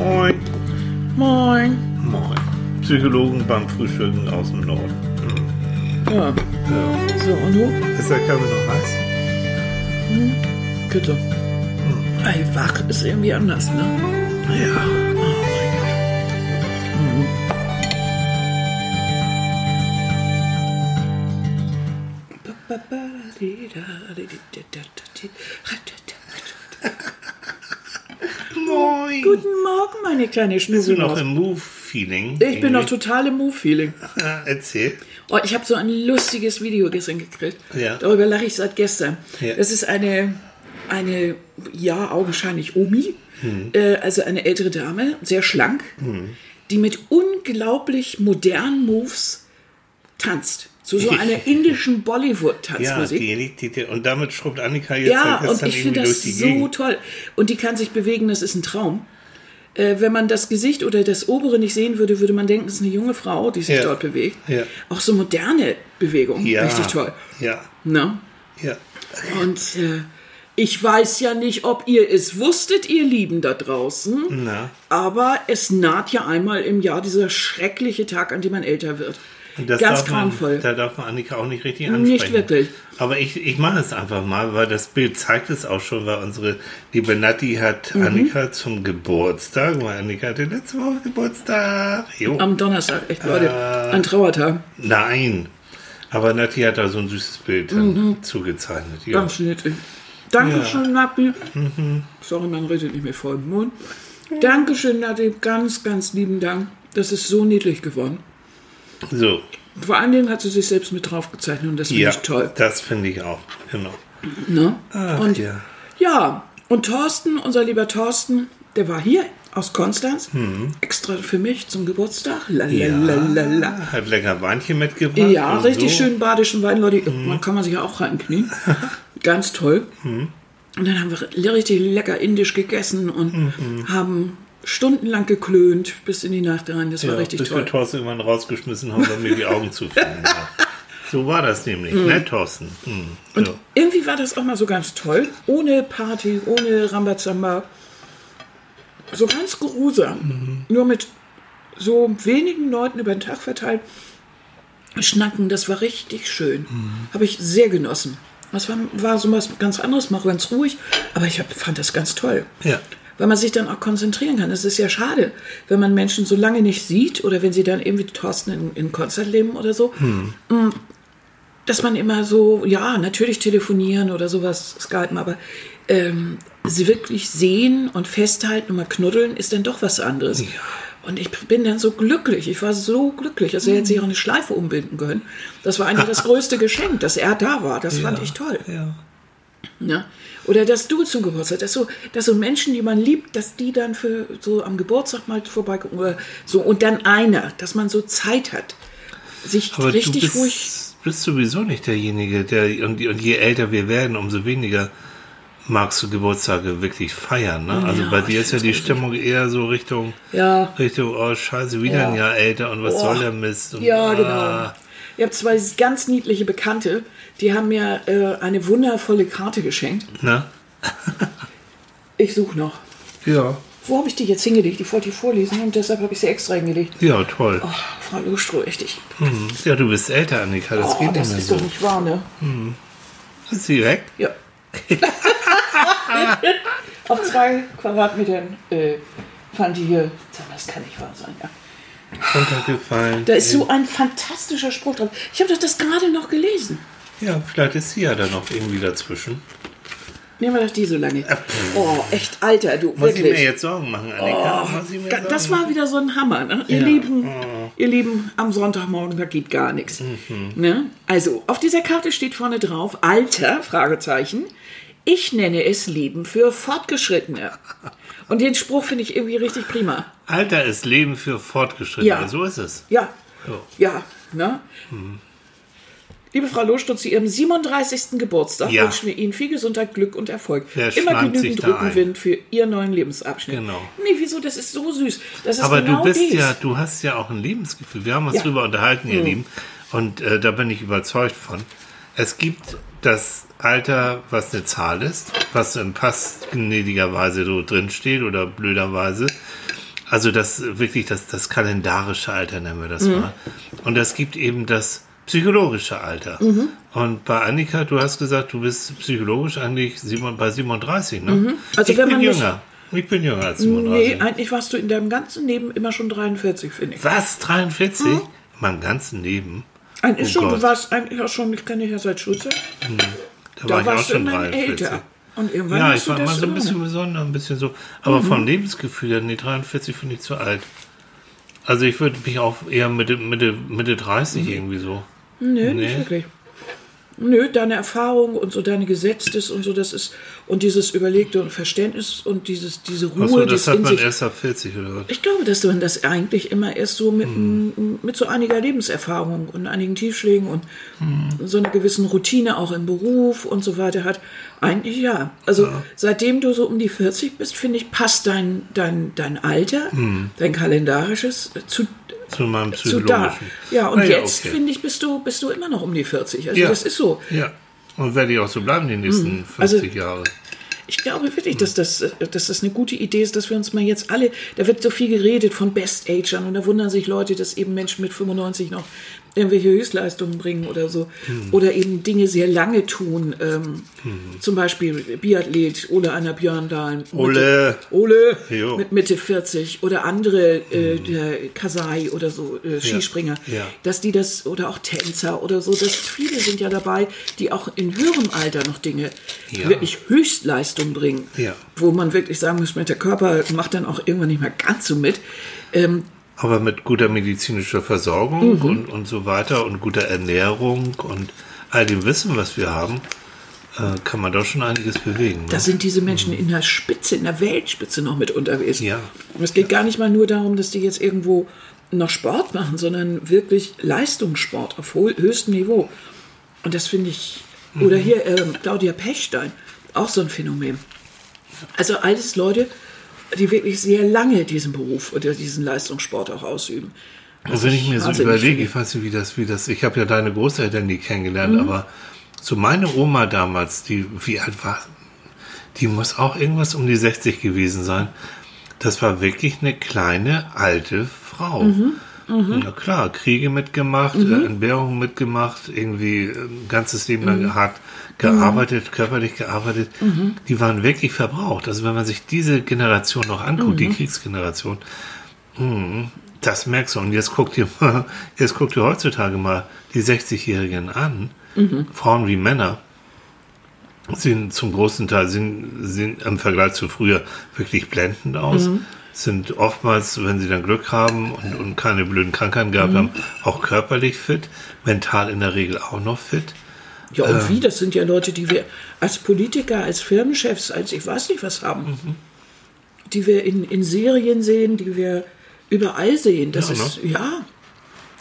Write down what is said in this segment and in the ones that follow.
Moin. Moin. Moin. Psychologen beim Frühstücken aus dem Norden. Ja. Ja. So, und du? Ist der Kaffee noch heiß? Bitte. Ey, wach ist irgendwie anders, ne? Ja. Oh mein Gott. Moin. Guten Morgen, meine kleine Bist du noch im Move-Feeling? Ich bin noch total im Move-Feeling. Erzähl. Oh, ich habe so ein lustiges Video gestern gekriegt. Ja. Darüber lache ich seit gestern. Ja. Das ist eine, eine, ja, augenscheinlich Omi, Hm. äh, also eine ältere Dame, sehr schlank, die mit unglaublich modernen Moves tanzt. Zu so einer indischen Ja, Bollywood-Tanzmusik. die, die, die, und damit schrubbt Annika jetzt Ja, seit und ich finde das so Gegend. toll. Und die kann sich bewegen, das ist ein Traum. Äh, wenn man das Gesicht oder das obere nicht sehen würde, würde man denken, es ist eine junge Frau, die sich Ja. dort bewegt. Ja. Auch so moderne Bewegung, Ja. richtig toll. Ja, Ne? ja. Und äh, ich weiß ja nicht, ob ihr es wusstet, ihr Lieben da draußen, Na. aber es naht ja einmal im Jahr dieser schreckliche Tag, an dem man älter wird. Das Ganz grauenvoll. Da darf man Annika auch nicht richtig ansprechen. Nicht wirklich. Aber ich, ich mache es einfach mal, weil das Bild zeigt es auch schon, weil unsere liebe Natti hat Mhm. Annika zum Geburtstag, weil Annika hatte letzte Woche Geburtstag. Jo. Am Donnerstag, echt Leute, Äh. ein Trauertag. Nein. Aber Natti hat da so ein süßes Bild dann zugezeichnet. Ja. Mhm. Ganz niedlich. Dankeschön, Ja. Mhm. Nati. Sorry, man redet nicht mehr vor dem Mund. Dankeschön, Nati. Ganz, ganz lieben Dank. Das ist so niedlich geworden. So. Vor allen Dingen hat sie sich selbst mit drauf gezeichnet und das finde Ja, ich toll. das finde ich auch. Genau. Ne? Ach, und ja. Ja, und Thorsten, unser lieber Thorsten, der war hier aus Konstanz, Mhm. extra für mich zum Geburtstag. Lalalala. Hat lecker Weinchen mitgebracht. Ja, richtig so. schön badischen Wein, Leute. Mhm. Man kann man sich ja auch reinknien. Ganz toll. Und dann haben wir richtig lecker indisch gegessen und Mhm. haben stundenlang geklönt bis in die Nacht rein. Das war Ja, richtig bis wir toll. Thorsten irgendwann rausgeschmissen haben, weil mir die Augen zufielen. ja. So war das nämlich, ne, Thorsten? Hm. Und So. irgendwie war das auch mal so ganz toll. Ohne Party, ohne Rambazamba. So ganz geruhsam. Nur mit so wenigen Leuten über den Tag verteilt schnacken. Das war richtig schön. Habe ich sehr genossen. Das war, war so was ganz anderes, mal ganz ruhig. Aber ich hab, fand das ganz toll. Ja. Weil man sich dann auch konzentrieren kann. Es ist ja schade, wenn man Menschen so lange nicht sieht oder wenn sie dann irgendwie Thorsten in, in Konzert leben oder so, mm, dass man immer so, ja, natürlich telefonieren oder sowas, skypen, aber ähm, sie wirklich sehen und festhalten und mal knuddeln ist dann doch was anderes. Und ich bin dann so glücklich. Ich war so glücklich. Also er hätte sich auch eine Schleife umbinden können. Das war eigentlich das größte Geschenk, dass er da war. Das fand ich toll. Ja. Ne? Oder dass du zum Geburtstag, dass so, dass so Menschen, die man liebt, dass die dann für so am Geburtstag mal vorbeikommen oder so und dann einer, dass man so Zeit hat, sich Aber richtig du bist, ruhig. bist sowieso nicht derjenige, der und, und je älter wir werden, umso weniger magst du Geburtstage wirklich feiern. Ne? Also Ja, bei dir ist ja die Stimmung eher so Richtung, Ja, Richtung, oh scheiße, wieder Ja. ein Jahr älter und was Boah. soll der Mist? Und, ja, genau. ah, Ich habe zwei ganz niedliche Bekannte, die haben mir äh, eine wundervolle Karte geschenkt. Ne? Ich suche noch. Ja. Wo habe ich die jetzt hingelegt? Ich wollte die vorlesen und deshalb habe ich sie extra hingelegt. Ja, toll. Oh, Frau Lustroh, echt. Ich, Hm. Ja, du bist älter, Annika, das oh, geht nicht das ist so. doch nicht wahr, ne? Ist sie weg? Ja. Auf zwei Quadratmetern äh, fand die hier. Das kann nicht wahr sein, ja. Runtergefallen. Da ist so ein fantastischer Spruch drauf. Ich habe doch das gerade noch gelesen. Ja, vielleicht ist sie ja da noch irgendwie dazwischen. Nehmen wir doch die so lange. Oh, echt, Alter, du, Muss ich mir wirklich. jetzt Sorgen machen, Annika? Mir Ga- Das Sorgen war wieder so ein Hammer, ne? Ihr Ja. Lieben, Oh. ihr Lieben, am Sonntagmorgen, da geht gar nichts. Mhm. Ne? Also, auf dieser Karte steht vorne drauf, Alter, Fragezeichen. Ich nenne es Leben für Fortgeschrittene. Und den Spruch finde ich irgendwie richtig prima. Alter ist Leben für Fortgeschrittene. Ja. So ist es. Ja, So. ja, ne? Liebe Frau Lohstutz, zu Ihrem 37. Geburtstag Ja. wünschen wir Ihnen viel Gesundheit, Glück und Erfolg. Wer Immer genügend? Rückenwind für Ihren neuen Lebensabschnitt. Genau. Nee, wieso? Das ist so süß. Das ist Aber genau du bist dies. ja, du hast ja auch ein Lebensgefühl. Wir haben uns Ja. drüber unterhalten, ihr Mhm. Lieben. Und äh, da bin ich überzeugt von. Es gibt das Alter, was eine Zahl ist, was im Pass gnädigerweise so drin steht oder blöderweise. Also das wirklich das, das kalendarische Alter nennen wir das Mhm. mal. Und es gibt eben das psychologische Alter. Mhm. Und bei Annika, du hast gesagt, du bist psychologisch eigentlich bei 37, ne? Also ich wenn bin man jünger. Ich bin jünger als 37. Nee, eigentlich warst du in deinem ganzen Leben immer schon 43, finde ich. Was? 43? In meinem ganzen Leben? Eigentlich Oh schon, Gott. du warst eigentlich auch schon, ich kenne dich ja seit Schulzeit, Da, da war ich auch schon 43. älter. Und irgendwann Ja, ich war immer so ein bisschen besonder, ein bisschen so. Aber vom Lebensgefühl her, nee, 43 finde ich zu alt. Also ich würde mich auch eher Mitte, Mitte, Mitte 30 irgendwie so. Nö, Nee. nicht wirklich. Nö, deine Erfahrung und so deine Gesetztes und so, das ist, und dieses überlegte und Verständnis und dieses, diese Ruhe, Achso, das hat man sich. erst ab 40 oder was? Ich glaube, dass man das eigentlich immer erst so mit, Hm. mit so einiger Lebenserfahrung und einigen Tiefschlägen und Hm. so einer gewissen Routine auch im Beruf und so weiter hat. Eigentlich ja. Also seitdem du so um die 40 bist, finde ich, passt dein, dein, dein Alter, Hm. dein kalendarisches zu, Zu meinem zu da. Ja, und Na jetzt okay. finde ich, bist du, bist du immer noch um die 40. Also Ja. das ist so. Ja. Und werde ich auch so bleiben die nächsten Also- 50 Jahre. Ich glaube wirklich, dass das, dass das eine gute Idee ist, dass wir uns mal jetzt alle, da wird so viel geredet von Best-Agern und da wundern sich Leute, dass eben Menschen mit 95 noch irgendwelche Höchstleistungen bringen oder so. Oder eben Dinge sehr lange tun. Ähm, Zum Beispiel Biathlet Ole Einer Björndal. Ole. Ole Jo. mit Mitte 40 oder andere, äh, der Kasai oder so, äh, Skispringer. Ja. Dass die das, oder auch Tänzer oder so, dass viele sind ja dabei, die auch in höherem Alter noch Dinge Ja. wirklich Höchstleistung bringen. Ja. Wo man wirklich sagen muss, mit der Körper macht dann auch irgendwann nicht mehr ganz so mit. Ähm, Aber mit guter medizinischer Versorgung Mhm. und, und so weiter und guter Ernährung und all dem Wissen, was wir haben, äh, kann man doch schon einiges bewegen. Ne? da sind diese Menschen in der Spitze, in der Weltspitze noch mit unterwegs. Ja. Und es geht gar nicht mal nur darum, dass die jetzt irgendwo noch Sport machen, sondern wirklich Leistungssport auf höchstem Niveau. Und das finde ich, oder Mhm. hier ähm, Claudia Pechstein, auch so ein Phänomen. Also alles Leute, die wirklich sehr lange diesen Beruf oder diesen Leistungssport auch ausüben. Und wenn ich mir so überlege, ich weiß nicht, wie das, wie das, ich habe ja deine Großeltern nie kennengelernt, Mhm. aber so meine Oma damals, die, wie alt war, die muss auch irgendwas um die 60 gewesen sein. Das war wirklich eine kleine, alte Frau. Mhm. Na klar, Kriege mitgemacht, äh, Entbehrungen mitgemacht, irgendwie äh, ein ganzes Leben Mhm. lang hart gearbeitet, körperlich gearbeitet. Die waren wirklich verbraucht. Also wenn man sich diese Generation noch anguckt, Mhm. die Kriegsgeneration, das merkst du. Und jetzt guck dir, mal- jetzt guck dir heutzutage mal die 60-Jährigen an. Frauen wie Männer sehen zum großen Teil sind, sind im Vergleich zu früher wirklich blendend aus. Sind oftmals, wenn sie dann Glück haben und, und keine blöden Krankheiten gehabt haben, auch körperlich fit, mental in der Regel auch noch fit. Ja, Ähm. und wie? Das sind ja Leute, die wir als Politiker, als Firmenchefs, als ich weiß nicht was haben. Mhm. Die wir in, in Serien sehen, die wir überall sehen. Das Ja, ne? ist, ja.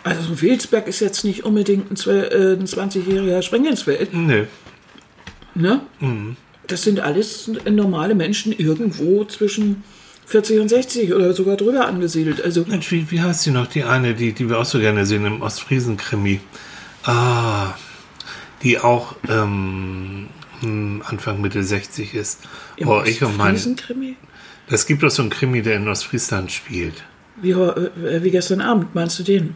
Also Wilsberg ist jetzt nicht unbedingt ein, äh, ein 20-jähriger Springensfeld. Nee. Ne? Mhm. Das sind alles normale Menschen irgendwo zwischen 40 und 60 oder sogar drüber angesiedelt. Also Mensch, wie, wie heißt sie noch? Die eine, die, die wir auch so gerne sehen im Ostfriesen-Krimi. Ah, die auch ähm, hm, Anfang Mitte 60 ist. im oh, ich und mein. Ostfriesen-Krimi? Es gibt doch so einen Krimi, der in Ostfriesland spielt. Wie, äh, wie gestern Abend, meinst du den?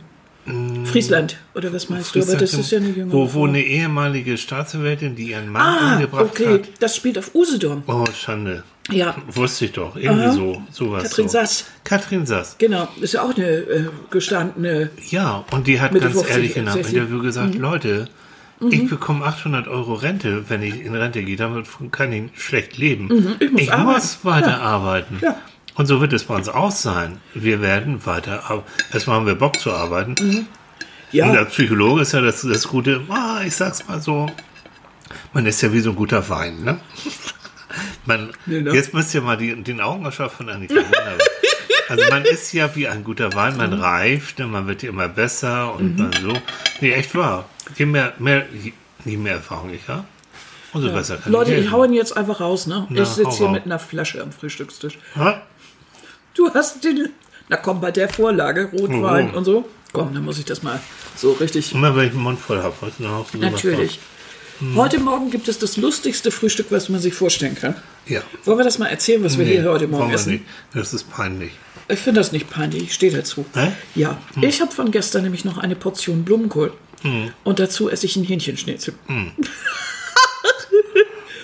Friesland, oder was meinst du? Aber das ist ja eine jüngere Mm. wo, wo eine ehemalige Staatsanwältin, die ihren Mann Ah, umgebracht okay, hat. das spielt auf Usedom. Oh, Schande. Ja, Wusste ich doch. Irgendwie Aha. so. Sowas Katrin so. Sass. Katrin Sass. genau. Ist ja auch eine äh, gestandene. Ja, und die hat ganz 50, ehrlich in einem 60. Interview Mhm. gesagt, Leute, ich bekomme 800 Euro Rente, wenn ich in Rente gehe, damit kann ich schlecht leben. ich muss ich muss weiter arbeiten. Ja. Und so wird es bei uns auch sein. Wir werden weiter arbeiten. Erstmal haben wir Bock zu arbeiten. Und Ja, der Psychologe ist ja das, das Gute, ah, ich sag's mal so, man ist ja wie so ein guter Wein, ne? Man, ne? Jetzt müsst ihr mal die, den Augenausschaut von Annika. Also man ist ja wie ein guter Wein, Mhm. man reift, ne? man wird ja immer besser und man so. Nee, echt wahr. Je mehr, mehr, je mehr Erfahrung ich habe, umso besser kann Leute, ich ich helfen. hau ihn jetzt einfach raus, ne? Na, ich sitze hier raus. mit einer Flasche am Frühstückstisch. Ha? Du hast den. Na komm, bei der Vorlage, Rotwein Oh. und so. Komm, dann muss ich das mal so richtig. Immer wenn ich den Mund voll habe. dann haust du Natürlich. Heute Morgen gibt es das lustigste Frühstück, was man sich vorstellen kann. Ja. Wollen wir das mal erzählen, was wir Nee, hier heute Morgen essen? nicht. Das ist peinlich. Ich finde das nicht peinlich, ich stehe dazu. Hä? Ja, ich habe von gestern nämlich noch eine Portion Blumenkohl. Und dazu esse ich ein Hähnchenschnitzel.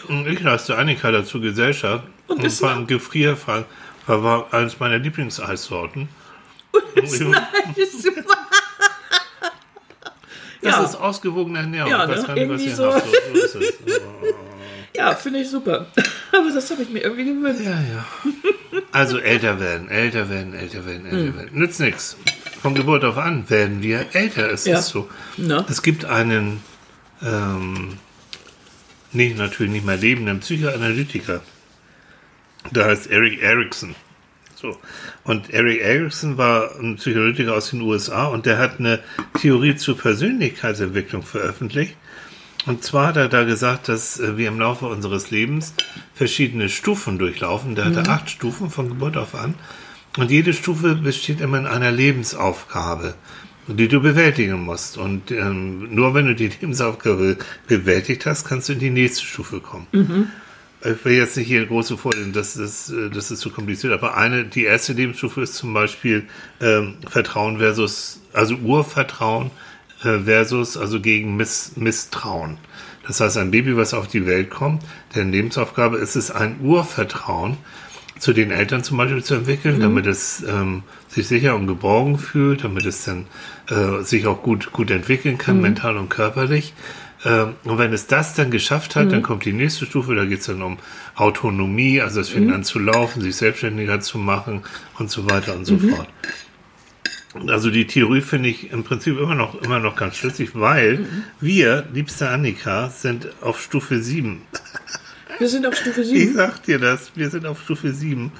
Und ich leiste Annika dazu Gesellschaft. Und Und, es war ein Gefrierfall. War, war eines meiner Lieblingseissorten. Ist nice. Das Ja. ist ausgewogene Ernährung. Ja, ich ne? Irgendwie so. So, es. Ja, finde ich super. Aber das habe ich mir irgendwie gewöhnt. Ja, ja. Also älter werden, älter werden, älter werden, Hm. älter werden. Nützt nichts. Von Geburt auf an werden wir älter. Es Ja. ist so. Na? Es gibt einen, ähm, nicht natürlich nicht mehr lebenden Psychoanalytiker. Der heißt Eric Erickson. So. Und Eric Erickson war ein Psychoanalytiker aus den USA und der hat eine Theorie zur Persönlichkeitsentwicklung veröffentlicht. Und zwar hat er da gesagt, dass äh, wir im Laufe unseres Lebens verschiedene Stufen durchlaufen. Der hatte acht Stufen von Geburt auf an. Und jede Stufe besteht immer in einer Lebensaufgabe, die du bewältigen musst. Und ähm, nur wenn du die Lebensaufgabe bewältigt hast, kannst du in die nächste Stufe kommen. Ich will jetzt nicht hier große Vorlesen, das ist, äh, das ist zu kompliziert, aber eine, die erste Lebensstufe ist zum Beispiel ähm, Vertrauen versus, also Urvertrauen äh, versus, also gegen Miss, Misstrauen. Das heißt, ein Baby, was auf die Welt kommt, deren Lebensaufgabe ist es, ein Urvertrauen zu den Eltern zum Beispiel zu entwickeln, damit es ähm, sich sicher und geborgen fühlt, damit es dann äh, sich auch gut, gut entwickeln kann, mental und körperlich. Ähm, und wenn es das dann geschafft hat, dann kommt die nächste Stufe, da geht es dann um Autonomie, also es fängt an zu laufen, sich selbstständiger zu machen und so weiter und so fort. Und Also die Theorie finde ich im Prinzip immer noch, immer noch ganz schlüssig, weil wir, liebste Annika, sind auf Stufe 7. Wir sind auf Stufe Ich 7. sag dir das, wir sind auf Stufe 7.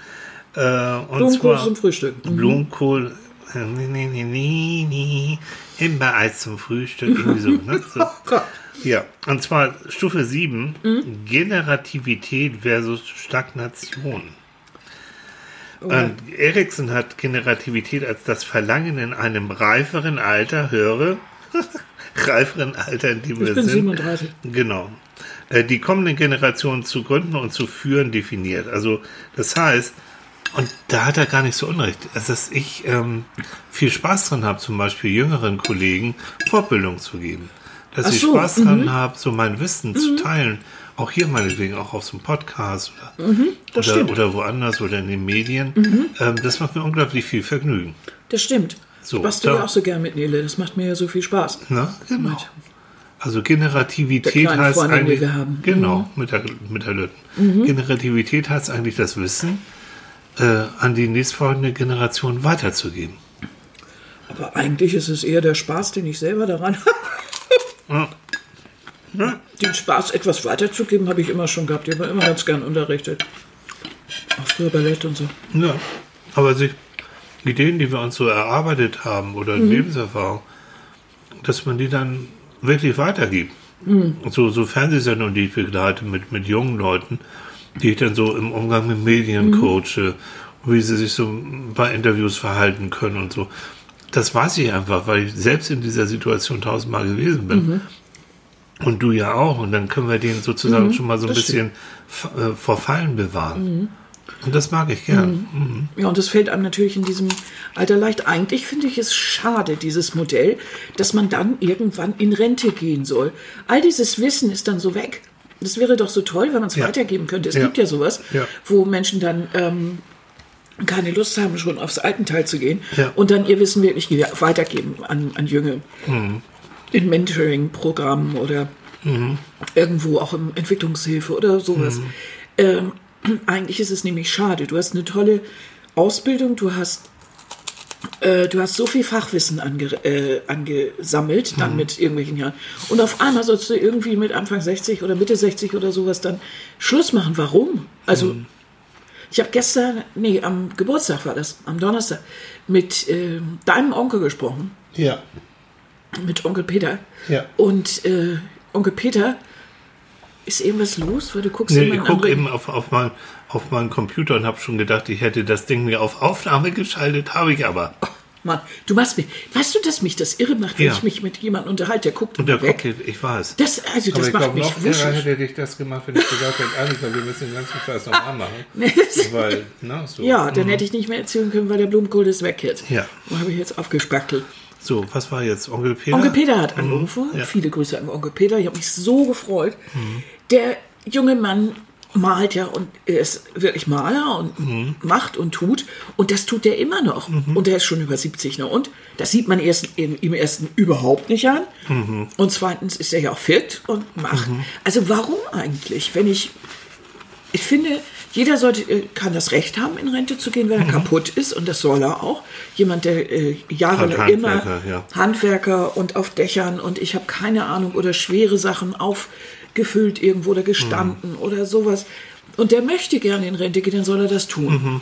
Äh, und Blumenkohl zwar zum Frühstück. Blumenkohl, äh, nee, nee, nee, nee, nee, immer Eis zum Frühstück, irgendwie so, ne? so. Oh. Ja, und zwar Stufe 7, Generativität versus Stagnation. Und Erikson hat Generativität als das Verlangen in einem reiferen Alter, höre, reiferen Alter, in dem Ich wir bin sind, 37. Genau. Äh, Die kommenden Generationen zu gründen und zu führen definiert. Also das heißt, und da hat er gar nicht so unrecht, also dass ich ähm, viel Spaß dran habe, zum Beispiel jüngeren Kollegen Fortbildung zu geben. Dass Ach ich so, Spaß dran habe, so mein Wissen zu teilen. Auch hier meinetwegen, auch auf so einem Podcast oder, das oder, oder woanders oder in den Medien. Ähm, das macht mir unglaublich viel Vergnügen. Das stimmt. So, ich bastel ja auch so gern mit Nele. Das macht mir ja so viel Spaß. Ne? Genau. Mit. Also Generativität heißt eigentlich, haben. Mhm. genau, mit der, mit der Lütten. Generativität heißt eigentlich das Wissen äh, an die nächstfolgende Generation weiterzugeben. Aber eigentlich ist es eher der Spaß, den ich selber daran habe. Den Spaß, etwas weiterzugeben, habe ich immer schon gehabt. Ich habe immer ganz gern unterrichtet. Auch früher Ballett und so. Ja, aber sich Ideen, die wir uns so erarbeitet haben oder Mhm. Lebenserfahrung, dass man die dann wirklich weitergibt. Mhm. So, so Fernsehsendungen, die ich begleite mit, mit jungen Leuten, die ich dann so im Umgang mit Medien Mhm. coache, wie sie sich so bei Interviews verhalten können und so. Das weiß ich einfach, weil ich selbst in dieser Situation tausendmal gewesen bin. Mhm. Und du ja auch. Und dann können wir den sozusagen schon mal so ein Mhm. bisschen f- äh, vor Fallen bewahren. Und das mag ich gern. Mhm. Ja, und das fällt einem natürlich in diesem Alter leicht. Eigentlich finde ich es schade, dieses Modell, dass man dann irgendwann in Rente gehen soll. All dieses Wissen ist dann so weg. Das wäre doch so toll, wenn man es Ja. weitergeben könnte. Es Ja. gibt ja sowas, Ja. wo Menschen dann ähm, keine Lust haben, schon aufs Altenteil zu gehen und dann ihr Wissen wirklich ge- weitergeben an, an Jüngere. Mhm. In Mentoring-Programmen oder irgendwo auch im Entwicklungshilfe oder sowas. Mhm. Ähm, eigentlich ist es nämlich schade. Du hast eine tolle Ausbildung, du hast, äh, du hast so viel Fachwissen ange, äh, angesammelt, dann mit irgendwelchen Jahren. Und auf einmal sollst du irgendwie mit Anfang 60 oder Mitte 60 oder sowas dann Schluss machen. Warum? Also, Mhm. ich habe gestern, nee, am Geburtstag war das, am Donnerstag, mit ähm, deinem Onkel gesprochen Ja. mit Onkel Peter. Ja. Und äh, Onkel Peter, ist irgendwas los? Weil du guckst Nee, immer ich gucke eben auf, auf, mein, auf meinen Computer und habe schon gedacht, ich hätte das Ding mir auf Aufnahme geschaltet, habe ich aber. Mann, du machst mich. Weißt du, dass mich das irre macht, wenn Ja. ich mich mit jemandem unterhalte, der guckt Und der weg. guckt, ich weiß. Das, also, Aber das ich macht glaube, mich noch wuschig. hätte dich das gemacht, wenn ich gesagt hätte, Annika, wir müssen den ganzen Scheiß nochmal machen. Weil, na, so. Ja, dann hätte ich nicht mehr erzählen können, weil der Blumenkohl ist weg jetzt. Ja. Da habe ich jetzt aufgespackelt. So, was war jetzt? Onkel Peter? Onkel Peter hat angerufen. Ja. Viele Grüße an Onkel Peter. Ich habe mich so gefreut. Der junge Mann malt ja und er ist wirklich Maler und macht und tut. Und das tut er immer noch. Und er ist schon über 70. Ne? Und das sieht man erst, ihm ersten überhaupt nicht an. Und zweitens ist er ja auch fit und macht. Also warum eigentlich, wenn ich ich finde, jeder sollte, äh, kann das Recht haben, in Rente zu gehen, wenn er kaputt ist. Und das soll er auch. Jemand, der äh, jahrelang Hand- immer Handwerker, ja. Handwerker und auf Dächern und ich habe keine Ahnung oder schwere Sachen aufgefüllt irgendwo oder gestanden oder sowas. Und der möchte gerne in Rente gehen, dann soll er das tun.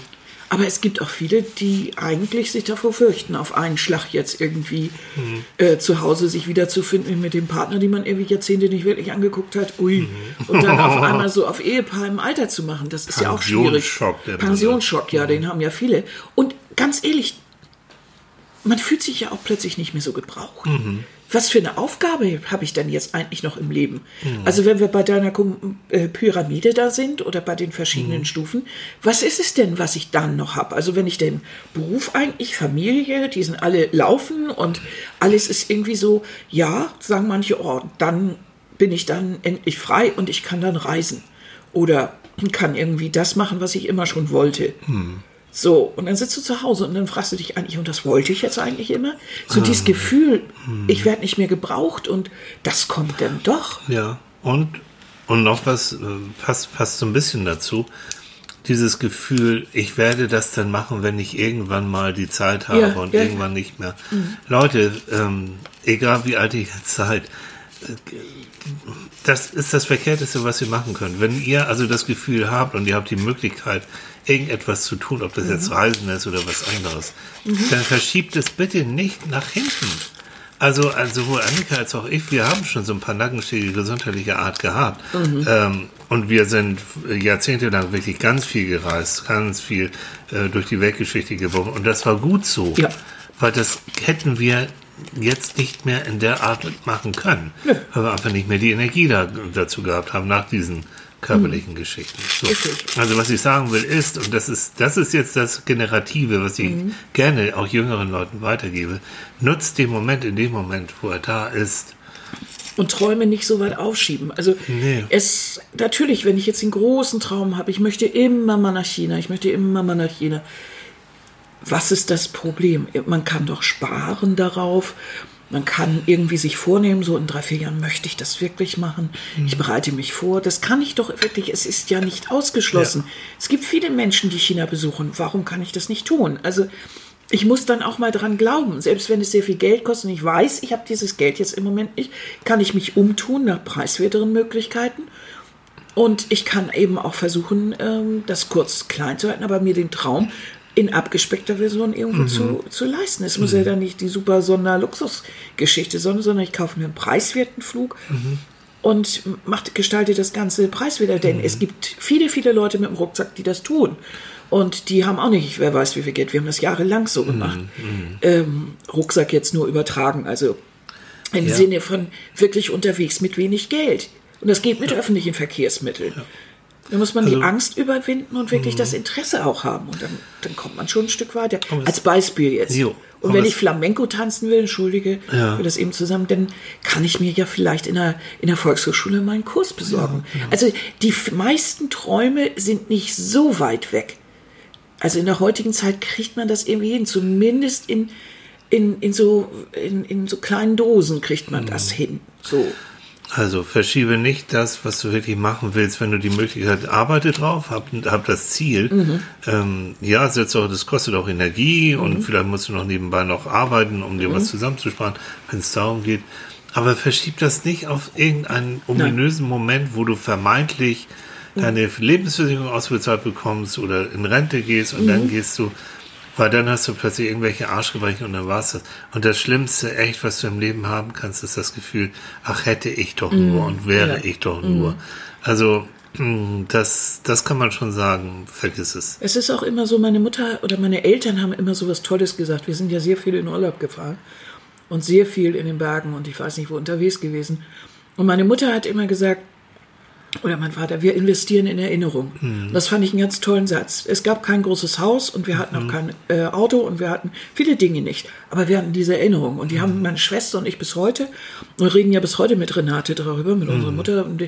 Aber es gibt auch viele, die eigentlich sich davor fürchten, auf einen Schlag jetzt irgendwie äh, zu Hause sich wiederzufinden mit dem Partner, die man irgendwie Jahrzehnte nicht wirklich angeguckt hat. Ui. Und dann auf einmal so auf Ehepaar im Alter zu machen, das ist ja auch schwierig. Pensionsschock, ja, den haben ja viele. Und ganz ehrlich, man fühlt sich ja auch plötzlich nicht mehr so gebraucht. Mhm. Was für eine Aufgabe habe ich denn jetzt eigentlich noch im Leben? Mhm. Also wenn wir bei deiner äh, Pyramide da sind oder bei den verschiedenen Mhm. Stufen, was ist es denn, was ich dann noch habe? Also wenn ich den Beruf eigentlich, Familie, die sind alle laufen und alles ist irgendwie so, ja, sagen manche, oh, dann bin ich dann endlich frei und ich kann dann reisen. Oder kann irgendwie das machen, was ich immer schon wollte. So, und dann sitzt du zu Hause und dann fragst du dich eigentlich, und das wollte ich jetzt eigentlich immer? So dieses Gefühl, ich werde nicht mehr gebraucht und das kommt dann doch. Ja, und, und noch was, äh, passt, passt so ein bisschen dazu. Dieses Gefühl, ich werde das dann machen, wenn ich irgendwann mal die Zeit habe Ja, und ja. irgendwann nicht mehr. Leute, ähm, egal wie alt ihr jetzt seid, das ist das Verkehrteste, was ihr machen könnt. Wenn ihr also das Gefühl habt und ihr habt die Möglichkeit, irgendetwas zu tun, ob das jetzt Reisen ist oder was anderes, dann verschiebt es bitte nicht nach hinten. Also, also sowohl Annika als auch ich, wir haben schon so ein paar Nackenschläge gesundheitlicher Art gehabt. Ähm, und wir sind jahrzehntelang wirklich ganz viel gereist, ganz viel äh, durch die Weltgeschichte gewogen. Und das war gut so. Ja. Weil das hätten wir jetzt nicht mehr in der Art machen können. Nö. Weil wir einfach nicht mehr die Energie da, dazu gehabt haben nach diesen körperlichen Geschichten. So. Also was ich sagen will ist, und das ist, das ist jetzt das Generative, was ich gerne auch jüngeren Leuten weitergebe, nutzt den Moment in dem Moment, wo er da ist. Und Träume nicht so weit aufschieben. Also Nee. es natürlich, wenn ich jetzt den großen Traum habe, ich möchte immer mal nach China, ich möchte immer mal nach China. Was ist das Problem? Man kann doch sparen darauf. Man kann irgendwie sich vornehmen, so in drei, vier Jahren möchte ich das wirklich machen. Ich bereite mich vor. Das kann ich doch wirklich, es ist ja nicht ausgeschlossen. Es gibt viele Menschen, die China besuchen. Warum kann ich das nicht tun? Also ich muss dann auch mal dran glauben, selbst wenn es sehr viel Geld kostet und ich weiß, ich habe dieses Geld jetzt im Moment nicht, kann ich mich umtun nach preiswerteren Möglichkeiten. Und ich kann eben auch versuchen, ähm, das kurz klein zu halten, aber mir den Traum in abgespeckter Version irgendwo zu, zu leisten. Es muss ja dann nicht die super Sonder-Luxusgeschichte sein, sondern ich kaufe mir einen preiswerten Flug und macht, gestalte das Ganze preiswerter. Denn es gibt viele, viele Leute mit dem Rucksack, die das tun. Und die haben auch nicht, wer weiß wie viel Geld. Wir haben das jahrelang so gemacht. Ähm, Rucksack jetzt nur übertragen, also im Ja. Sinne von wirklich unterwegs mit wenig Geld. Und das geht mit öffentlichen Verkehrsmitteln. Da muss man die Also- Mhm. Angst überwinden und wirklich das Interesse auch haben. Und dann, dann kommt man schon ein Stück weiter. Als Beispiel jetzt. Jo. Und wenn ich Flamenco tanzen will, entschuldige, Ja. wir das eben zusammen, dann kann ich mir ja vielleicht in der, in der Volkshochschule meinen Kurs besorgen. Also die meisten Träume sind nicht so weit weg. Also in der heutigen Zeit kriegt man das irgendwie hin, zumindest in, in, in, so, in, in so kleinen Dosen kriegt man das hin. So. Also verschiebe nicht das, was du wirklich machen willst, wenn du die Möglichkeit arbeite drauf, hab, hab das Ziel. Ähm, ja, setz auch, das kostet auch Energie und vielleicht musst du noch nebenbei noch arbeiten, um dir was zusammenzusparen, wenn es darum geht. Aber verschieb das nicht auf irgendeinen ominösen Moment, wo du vermeintlich deine Lebensversicherung ausbezahlt bekommst oder in Rente gehst und dann gehst du weil dann hast du plötzlich irgendwelche Arschgebrechen und dann war's das. Und das Schlimmste, echt, was du im Leben haben kannst, ist das Gefühl, ach, hätte ich doch nur und wäre ja. ich doch nur. Also, Das, das kann man schon sagen, vergiss es. Es ist auch immer so, meine Mutter oder meine Eltern haben immer so was Tolles gesagt. Wir sind ja sehr viel in Urlaub gefahren und sehr viel in den Bergen und ich weiß nicht wo unterwegs gewesen. Und meine Mutter hat immer gesagt, oder mein Vater, wir investieren in Erinnerung. Mhm. Das fand ich einen ganz tollen Satz. Es gab kein großes Haus und wir hatten auch kein äh, Auto und wir hatten viele Dinge nicht. Aber wir hatten diese Erinnerung und die mhm. haben meine Schwester und ich bis heute, wir reden ja bis heute mit Renate darüber, mit mhm. unserer Mutter, und,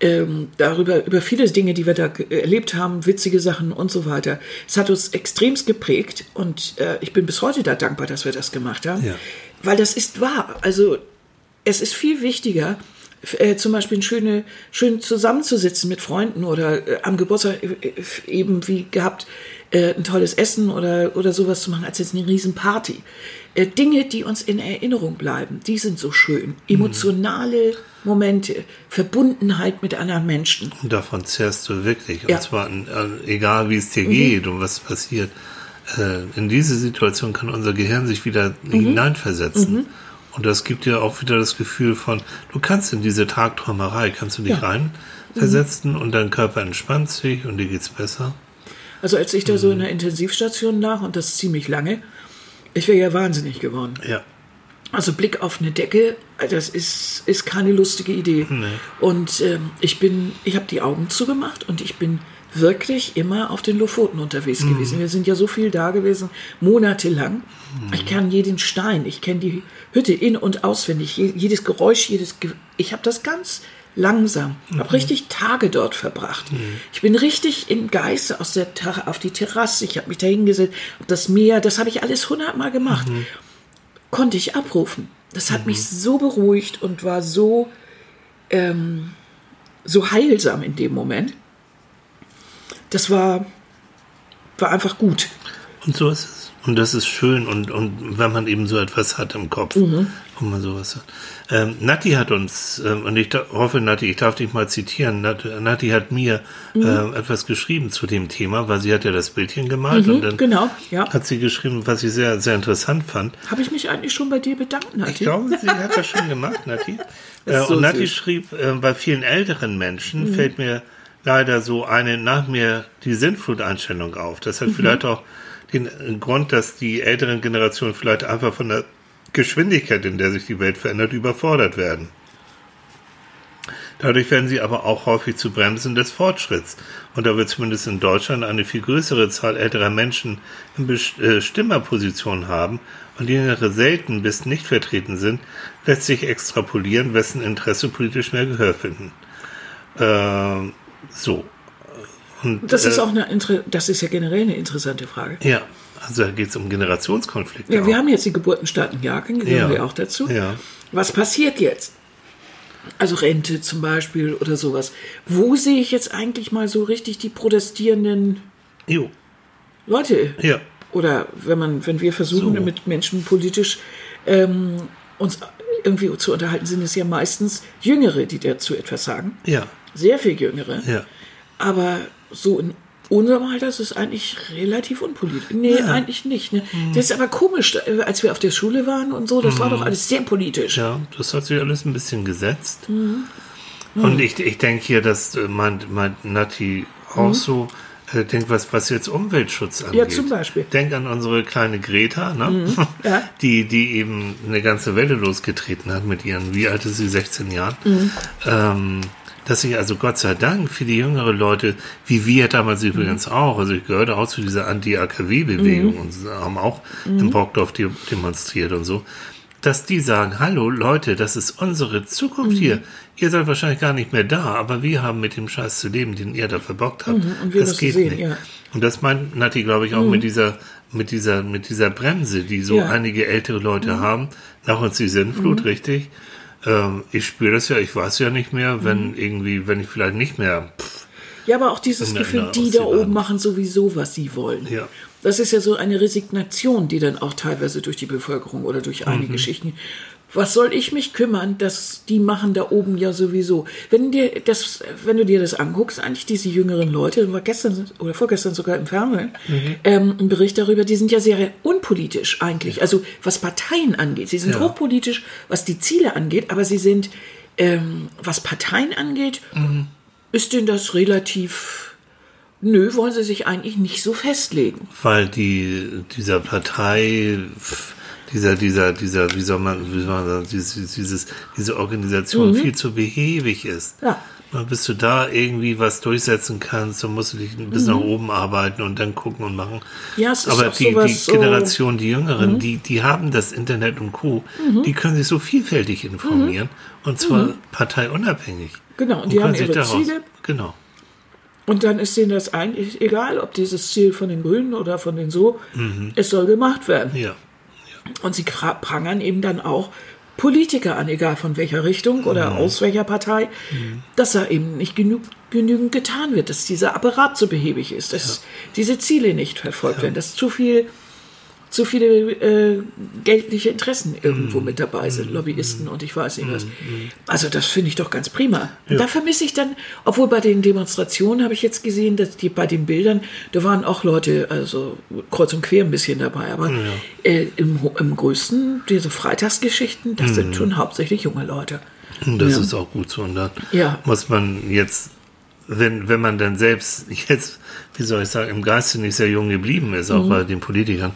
ähm, darüber, über viele Dinge, die wir da erlebt haben, witzige Sachen und so weiter. Es hat uns extremst geprägt und äh, ich bin bis heute da dankbar, dass wir das gemacht haben. Ja. Weil das ist wahr. Also es ist viel wichtiger, äh, zum Beispiel schöne, schön zusammenzusitzen mit Freunden oder äh, am Geburtstag äh, eben wie gehabt äh, ein tolles Essen oder, oder sowas zu machen, als jetzt eine Riesenparty. Äh, Dinge, die uns in Erinnerung bleiben, die sind so schön. Emotionale Momente, Verbundenheit mit anderen Menschen. Und davon zehrst du wirklich. Ja. Und zwar äh, egal, wie es dir mhm. geht und was passiert. in diese Situation kann unser Gehirn sich wieder mhm. hineinversetzen. Mhm. Und das gibt dir auch wieder das Gefühl von, du kannst in diese Tagträumerei, kannst du dich ja. reinversetzen mhm. und dein Körper entspannt sich und dir geht's besser. Also als ich da so in der Intensivstation lag, und das ziemlich lange, ich wäre ja wahnsinnig geworden. Ja. Also Blick auf eine Decke, das ist, ist keine lustige Idee. Nee. Und ähm, ich bin, ich habe die Augen zugemacht und ich bin wirklich immer auf den Lofoten unterwegs mhm. gewesen. Wir sind ja so viel da gewesen, monatelang. Mhm. Ich kann jeden Stein, ich kenne die Hütte in- und auswendig, jedes Geräusch, jedes. Ge ich habe das ganz langsam, mhm. habe richtig Tage dort verbracht. Mhm. Ich bin richtig im Geiste aus der auf die Terrasse, ich habe mich da hingesetzt, das Meer, das habe ich alles hundertmal gemacht. Mhm. Konnte ich abrufen. Das hat mich mhm. so beruhigt und war so, ähm, so heilsam in dem Moment das war, war einfach gut. Und so ist es. Und das ist schön und, und wenn man eben so etwas hat im Kopf, mhm. wo man sowas hat. Ähm, Nati hat uns, ähm, und ich hoffe, Nati, ich darf dich mal zitieren, Nati, Nati hat mir mhm. ähm, etwas geschrieben zu dem Thema, weil sie hat ja das Bildchen gemalt mhm, und dann genau, ja. hat sie geschrieben, was ich sehr, sehr interessant fand. Habe ich mich eigentlich schon bei dir bedankt, Nati? Ich glaube, sie hat das schon gemacht, Nati. Äh, so und Nati süß. schrieb, äh, bei vielen älteren Menschen mhm. fällt mir leider so eine nach mir die Sinnflut-Einstellung auf. Das hat mhm. vielleicht auch den Grund, dass die älteren Generationen vielleicht einfach von der Geschwindigkeit, in der sich die Welt verändert, überfordert werden. Dadurch werden sie aber auch häufig zu Bremsen des Fortschritts. Und da wir zumindest in Deutschland eine viel größere Zahl älterer Menschen in Bestimmerpositionen äh, haben und jüngere selten bis nicht vertreten sind, lässt sich extrapolieren, wessen Interesse politisch mehr Gehör finden. Äh, so. Und, das ist äh, auch eine, das ist ja generell eine interessante Frage. Ja, also da geht es um Generationskonflikte. Ja, wir auch. haben jetzt die Geburtenstarken Jahrgänge, gehören ja. wir auch dazu. Ja. Was passiert jetzt? Also Rente zum Beispiel oder sowas. Wo sehe ich jetzt eigentlich mal so richtig die protestierenden jo. Leute? Ja. Oder wenn man, wenn wir versuchen, so. mit Menschen politisch ähm, uns irgendwie zu unterhalten, sind es ja meistens Jüngere, die dazu etwas sagen. Ja sehr viel jüngere. Ja. Aber so in unserem Alter ist es eigentlich relativ unpolitisch. Nee, ja. eigentlich nicht. Ne? Mhm. Das ist aber komisch, als wir auf der Schule waren und so, das mhm. war doch alles sehr politisch. Ja, das hat sich alles ein bisschen gesetzt. Mhm. Und mhm. ich, ich denke hier, dass äh, mein, mein Nati auch mhm. so äh, denkt, was, was jetzt Umweltschutz angeht. Ja, zum Beispiel. Denk an unsere kleine Greta, ne? Mhm. Ja. die, die eben eine ganze Welle losgetreten hat mit ihren, wie alt ist sie, 16 Jahren. Ähm, dass sich also Gott sei Dank für die jüngere Leute, wie wir damals mhm. übrigens auch, also ich gehörte auch zu dieser Anti-AKW-Bewegung mhm. und haben auch mhm. im Brockdorf demonstriert und so, dass die sagen, hallo Leute, das ist unsere Zukunft mhm. hier. Ihr seid wahrscheinlich gar nicht mehr da, aber wir haben mit dem Scheiß zu leben, den ihr da verbockt habt. Mhm. das geht sehen, nicht. Ja. Und das meint Nati, glaube ich, auch mit mhm. dieser mit dieser, mit dieser Bremse, die so ja. einige ältere Leute haben, nach uns die Sinnflut, richtig, ähm, ich spüre das ja, ich weiß ja nicht mehr, wenn mhm. irgendwie, wenn ich vielleicht nicht mehr. Pff, ja, aber auch dieses Gefühl, die da oben machen sowieso, was sie wollen. Ja. Das ist ja so eine Resignation, die dann auch teilweise durch die Bevölkerung oder durch einige mhm. Schichten was soll ich mich kümmern, dass die machen da oben ja sowieso. Wenn dir das, wenn du dir das anguckst, eigentlich diese jüngeren Leute, war gestern oder vorgestern sogar im Fernsehen mhm. ähm, ein Bericht darüber, die sind ja sehr unpolitisch eigentlich. Also was Parteien angeht, sie sind ja. hochpolitisch, was die Ziele angeht, aber sie sind, ähm, was Parteien angeht, mhm. ist denen das relativ. Nö, wollen sie sich eigentlich nicht so festlegen. Weil die, dieser Partei, dieser, dieser, dieser, wie soll man, wie soll man sagen, dieses, dieses, diese Organisation viel zu behäbig ist. Ja. Bis du da irgendwie was durchsetzen kannst, dann musst du dich bis nach oben arbeiten und dann gucken und machen. Ja, es ist Aber die, die so- Generation, die Jüngeren, die, die haben das Internet und Co., die können sich so vielfältig informieren und zwar parteiunabhängig. Genau, und die haben ihre daraus- Ziele. Genau. Und dann ist denen das eigentlich egal, ob dieses Ziel von den Grünen oder von den so, Mhm. es soll gemacht werden. Ja. Und sie prangern eben dann auch Politiker an, egal von welcher Richtung oder aus welcher Partei, dass da eben nicht genug, genügend getan wird, dass dieser Apparat so behäbig ist, dass diese Ziele nicht verfolgt werden, dass zu viel zu viele äh, geldliche Interessen irgendwo mit dabei sind, Lobbyisten und ich weiß nicht was. Also das finde ich doch ganz prima. Und da vermisse ich dann, obwohl bei den Demonstrationen habe ich jetzt gesehen, dass die bei den Bildern, da waren auch Leute, also kreuz und quer ein bisschen dabei, aber äh, im, im größten, diese Freitagsgeschichten, das sind schon hauptsächlich junge Leute. Und das Ja. ist auch gut so. Und da Ja. muss man jetzt, wenn, wenn man dann selbst jetzt, wie soll ich sagen, im Geiste nicht sehr jung geblieben ist, Mhm. auch bei den Politikern,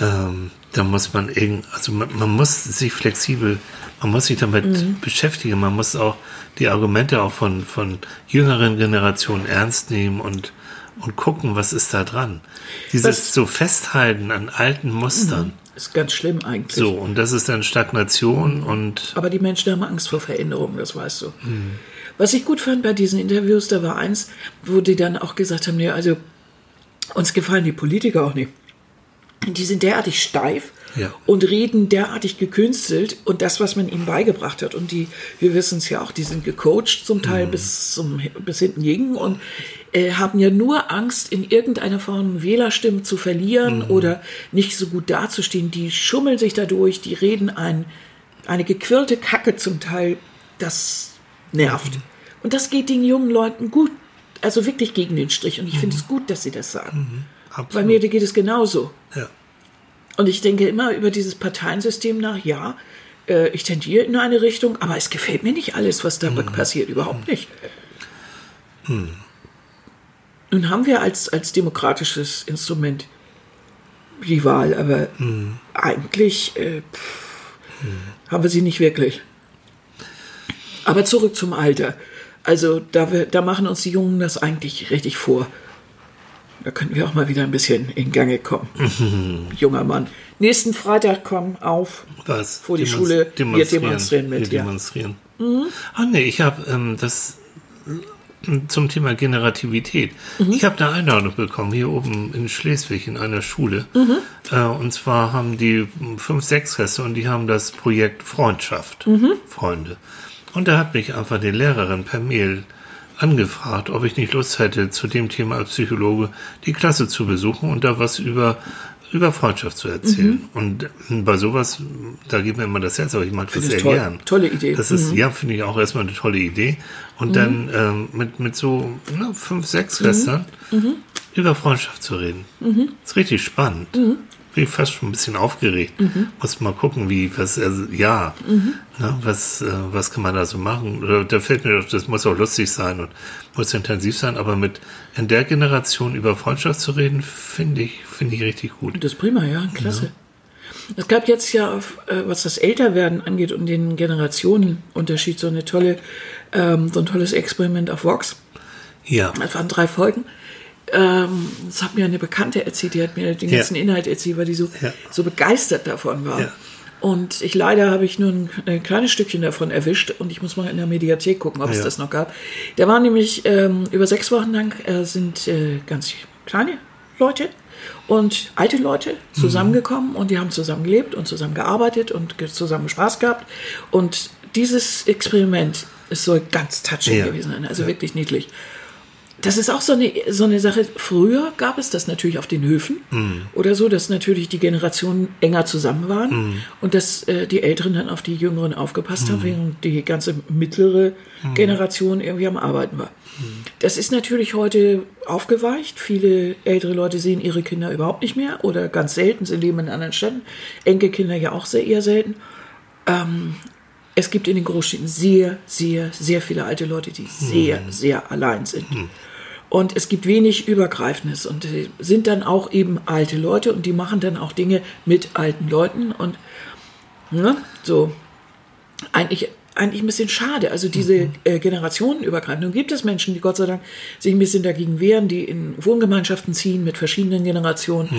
ähm, dann muss man irgend, also man, man muss sich flexibel, man muss sich damit Mhm. beschäftigen, man muss auch die Argumente auch von, von jüngeren Generationen ernst nehmen und, und gucken, was ist da dran. Dieses Was- so Festhalten an alten Mustern. Ist ganz schlimm eigentlich. So, und das ist dann Stagnation und Aber die Menschen haben Angst vor Veränderungen, das weißt du. Was ich gut fand bei diesen Interviews, da war eins, wo die dann auch gesagt haben, nee, also uns gefallen die Politiker auch nicht. Die sind derartig steif Ja. und reden derartig gekünstelt und das, was man ihnen beigebracht hat. Und die, wir wissen es ja auch, die sind gecoacht zum Teil bis, zum, bis hinten gegen und äh, haben ja nur Angst, in irgendeiner Form Wählerstimmen zu verlieren oder nicht so gut dazustehen. Die schummeln sich dadurch, die reden ein, eine gequirlte Kacke zum Teil, das nervt. Und das geht den jungen Leuten gut, also wirklich gegen den Strich. Und ich finde es gut, dass sie das sagen. Bei absolut. mir geht es genauso. Ja. Und ich denke immer über dieses Parteiensystem nach, ja, äh, ich tendiere in eine Richtung, aber es gefällt mir nicht alles, was da passiert, überhaupt nicht. Nun haben wir als, als demokratisches Instrument die Wahl, aber eigentlich äh, pff, haben wir sie nicht wirklich. Aber zurück zum Alter. Also da, wir, da machen uns die Jungen das eigentlich richtig vor. Da könnten wir auch mal wieder ein bisschen in Gange kommen. Junger Mann. Nächsten Freitag komm auf. Was? Vor die Demonst- Schule, wir demonstrieren mit, Wir ja. demonstrieren. Ah, nee, ich habe ähm, das äh, zum Thema Generativität. Mhm. Ich habe eine Einladung bekommen, hier oben in Schleswig in einer Schule. Mhm. Äh, und zwar haben die fünf, sechs Reste und die haben das Projekt Freundschaft, Mhm. Freunde. Und da hat mich einfach die Lehrerin per Mail angefragt, ob ich nicht Lust hätte, zu dem Thema als Psychologe die Klasse zu besuchen und da was über, über Freundschaft zu erzählen. Und ähm, bei sowas, da geht mir immer das Herz, aber ich mag das sehr toll. gern. Tolle Idee. Das ist, ja, finde ich auch erstmal eine tolle Idee. Und dann ähm, mit, mit so ne, fünf, sechs Schwestern über Freundschaft zu reden. Ist richtig spannend. Bin fast schon ein bisschen aufgeregt. Muss mal gucken, wie, was, also, ja, ne, was, äh, was kann man da so machen? Oder, da fällt mir doch, das muss auch lustig sein und muss intensiv sein, aber mit in der Generation über Freundschaft zu reden, finde ich, finde ich richtig gut. Das ist prima, ja, klasse. Es gab jetzt ja, auf, äh, was das Älterwerden angeht und den Generationenunterschied, so eine tolle, ähm, so ein tolles Experiment auf Vox. Ja, Das waren drei Folgen. Ähm, das hat mir eine Bekannte erzählt, die hat mir den Ja. ganzen Inhalt erzählt, weil die so, Ja. so begeistert davon war. Ja. Und ich leider habe ich nur ein, ein kleines Stückchen davon erwischt und ich muss mal in der Mediathek gucken, ob es Ja. das noch gab. Da waren nämlich ähm, über sechs Wochen lang äh, sind äh, ganz kleine Leute und alte Leute zusammengekommen und die haben zusammen gelebt und zusammen gearbeitet und zusammen Spaß gehabt. Und dieses Experiment ist so ganz touching Ja. gewesen sein, also wirklich niedlich. Das ist auch so eine, so eine Sache. Früher gab es das natürlich auf den Höfen oder so, dass natürlich die Generationen enger zusammen waren und dass äh, die Älteren dann auf die Jüngeren aufgepasst haben, während die ganze mittlere Generation irgendwie am Arbeiten war. Das ist natürlich heute aufgeweicht. Viele ältere Leute sehen ihre Kinder überhaupt nicht mehr oder ganz selten. Sie leben in anderen Städten. Enkelkinder ja auch sehr eher selten. es gibt in den Großstädten sehr, sehr, sehr viele alte Leute, die sehr, sehr allein sind. Und es gibt wenig Übergreifendes und die sind dann auch eben alte Leute und die machen dann auch Dinge mit alten Leuten und ne, so eigentlich eigentlich ein bisschen schade. Also diese äh, Generationenübergreifend. Nun gibt es Menschen, die Gott sei Dank sich ein bisschen dagegen wehren, die in Wohngemeinschaften ziehen mit verschiedenen Generationen.